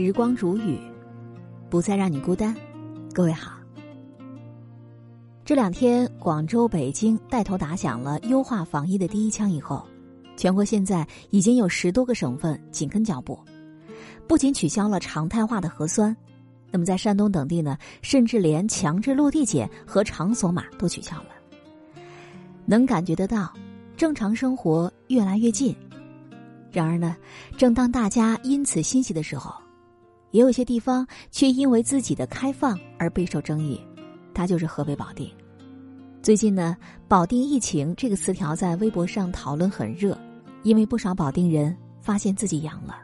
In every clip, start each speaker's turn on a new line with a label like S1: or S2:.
S1: 时光煮雨，不再让你孤单。各位好，这两天广州、北京带头打响了优化防疫的第一枪以后，全国现在已经有十多个省份紧跟脚步，不仅取消了常态化的核酸，那么在山东等地呢，甚至连强制落地检和场所码都取消了。能感觉得到，正常生活越来越近。然而呢，正当大家因此欣喜的时候，也有些地方却因为自己的开放而备受争议。它就是河北保定。最近呢，“保定疫情”这个词条在微博上讨论很热，因为不少保定人发现自己阳了，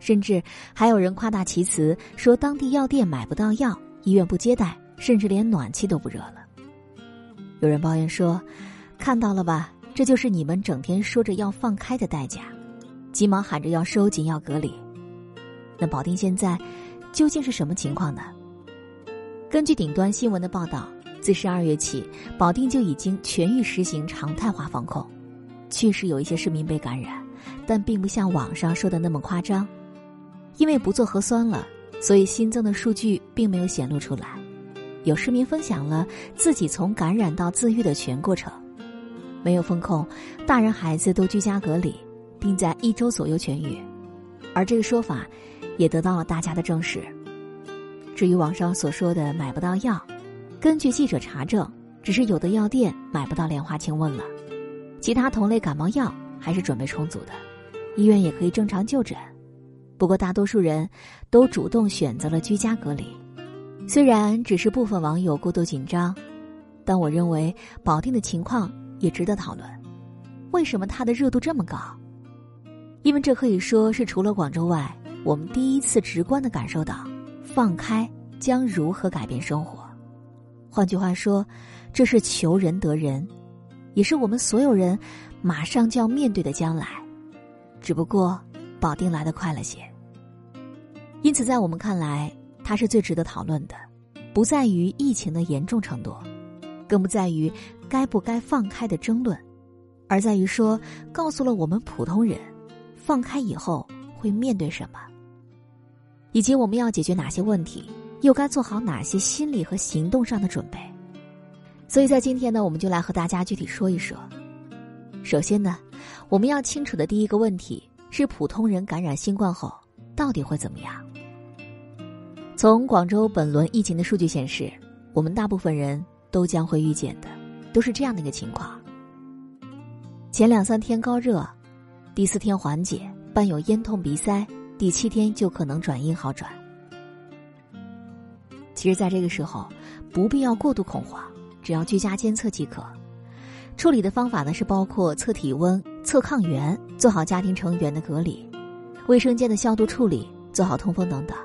S1: 甚至还有人夸大其词说当地药店买不到药，医院不接待，甚至连暖气都不热了。有人抱怨说：“看到了吧，这就是你们整天说着要放开的代价。”急忙喊着要收紧要隔离，那保定现在究竟是什么情况呢？根据顶端新闻的报道，自十二月起，保定就已经全域实行常态化防控。确实有一些市民被感染，但并不像网上说的那么夸张。因为不做核酸了，所以新增的数据并没有显露出来。有市民分享了自己从感染到自愈的全过程，没有封控，大人孩子都居家隔离。并在一周左右痊愈，而这个说法也得到了大家的证实。至于网上所说的买不到药，根据记者查证，只是有的药店买不到莲花清瘟了，其他同类感冒药还是准备充足的，医院也可以正常就诊。不过大多数人都主动选择了居家隔离。虽然只是部分网友过度紧张，但我认为保定的情况也值得讨论。为什么它的热度这么高？因为这可以说是除了广州外，我们第一次直观的感受到，放开将如何改变生活。换句话说，这是求人得人，也是我们所有人马上就要面对的将来。只不过，保定来的快了些。因此，在我们看来，它是最值得讨论的，不在于疫情的严重程度，更不在于该不该放开的争论，而在于说，告诉了我们普通人。放开以后会面对什么，以及我们要解决哪些问题，又该做好哪些心理和行动上的准备？所以在今天呢，我们就来和大家具体说一说。首先呢，我们要清楚的第一个问题是：普通人感染新冠后到底会怎么样？从广州本轮疫情的数据显示，我们大部分人都将会遇见的都是这样的一个情况：前两三天高热。第四天缓解，伴有咽痛鼻塞；第七天就可能转阴好转。其实，在这个时候，不必要过度恐慌，只要居家监测即可。处理的方法呢是包括测体温、测抗原，做好家庭成员的隔离，卫生间的消毒处理，做好通风等等。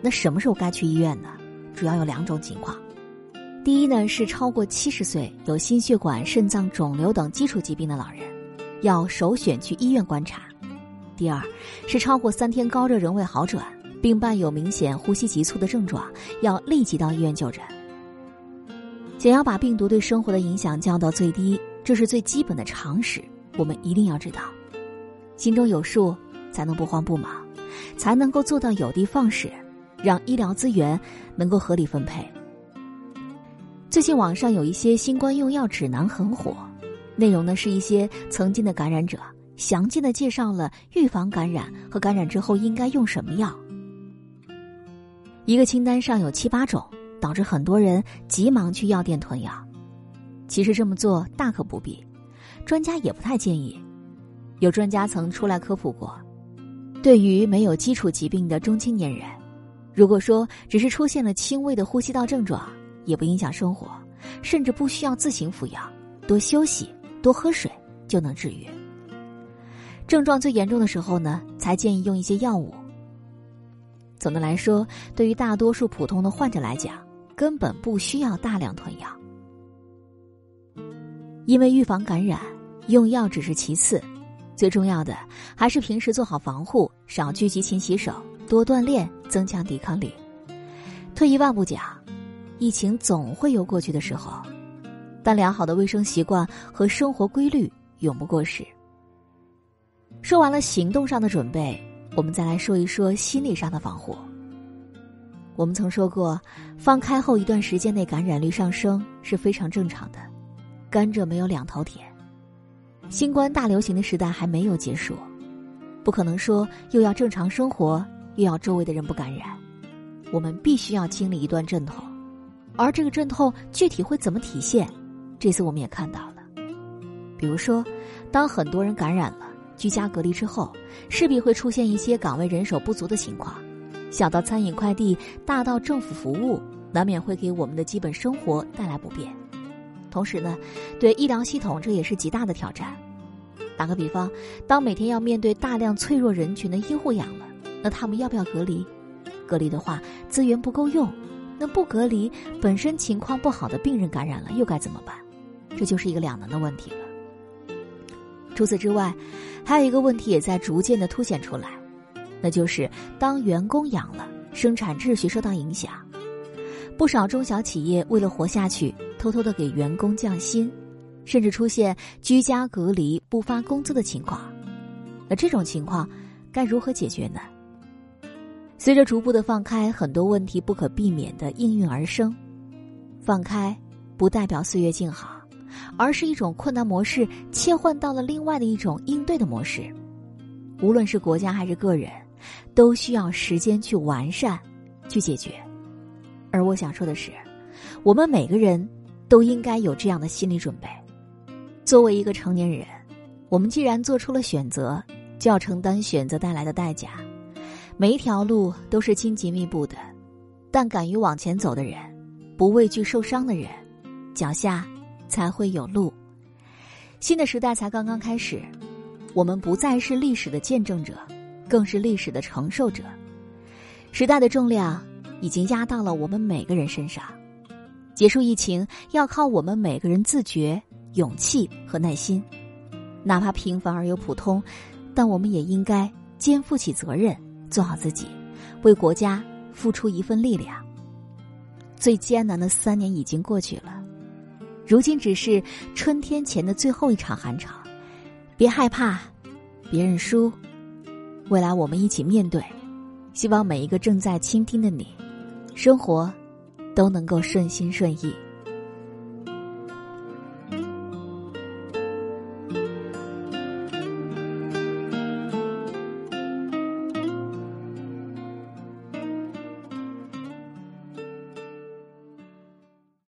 S1: 那什么时候该去医院呢？主要有两种情况：第一呢是超过七十岁、有心血管、肾脏肿瘤等基础疾病的老人。要首选去医院观察。第二，是超过三天高热仍未好转，并伴有明显呼吸急促的症状，要立即到医院就诊。想要把病毒对生活的影响降到最低，这是最基本的常识，我们一定要知道。心中有数，才能不慌不忙，才能够做到有的放矢，让医疗资源能够合理分配。最近网上有一些新冠用药指南很火。内容呢是一些曾经的感染者详尽的介绍了预防感染和感染之后应该用什么药。一个清单上有七八种，导致很多人急忙去药店囤药。其实这么做大可不必，专家也不太建议。有专家曾出来科普过，对于没有基础疾病的中青年人，如果说只是出现了轻微的呼吸道症状，也不影响生活，甚至不需要自行服药，多休息。多喝水就能治愈。症状最严重的时候呢，才建议用一些药物。总的来说，对于大多数普通的患者来讲，根本不需要大量囤药。因为预防感染，用药只是其次，最重要的还是平时做好防护，少聚集、勤洗手，多锻炼，增强抵抗力。退一万步讲，疫情总会有过去的时候。但良好的卫生习惯和生活规律永不过时。说完了行动上的准备，我们再来说一说心理上的防护。我们曾说过，放开后一段时间内感染率上升是非常正常的。甘蔗没有两头甜，新冠大流行的时代还没有结束，不可能说又要正常生活，又要周围的人不感染。我们必须要经历一段阵痛，而这个阵痛具体会怎么体现？这次我们也看到了，比如说，当很多人感染了，居家隔离之后，势必会出现一些岗位人手不足的情况。小到餐饮快递，大到政府服务，难免会给我们的基本生活带来不便。同时呢，对医疗系统这也是极大的挑战。打个比方，当每天要面对大量脆弱人群的医护养了，那他们要不要隔离？隔离的话，资源不够用，那不隔离，本身情况不好的病人感染了，又该怎么办？这就是一个两难的问题了。除此之外，还有一个问题也在逐渐的凸显出来。那就是当员工养了，生产秩序受到影响，不少中小企业为了活下去，偷偷的给员工降薪，甚至出现居家隔离不发工资的情况。那这种情况该如何解决呢？随着逐步的放开，很多问题不可避免的应运而生。放开不代表岁月静好，而是一种困难模式切换到了另外的一种应对的模式。无论是国家还是个人。都需要时间去完善，去解决。而我想说的是，我们每个人都应该有这样的心理准备。作为一个成年人，我们既然做出了选择，就要承担选择带来的代价。每一条路都是荆棘密布的，但敢于往前走的人，不畏惧受伤的人，脚下才会有路。新的时代才刚刚开始，我们不再是历史的见证者。更是历史的承受者，时代的重量已经压到了我们每个人身上。结束疫情要靠我们每个人自觉、勇气和耐心。哪怕平凡而又普通，但我们也应该肩负起责任，做好自己，为国家付出一份力量。最艰难的三年已经过去了，如今只是春天前的最后一场寒潮。别害怕，别认输。未来我们一起面对，希望每一个正在倾听的你，生活都能够顺心顺意。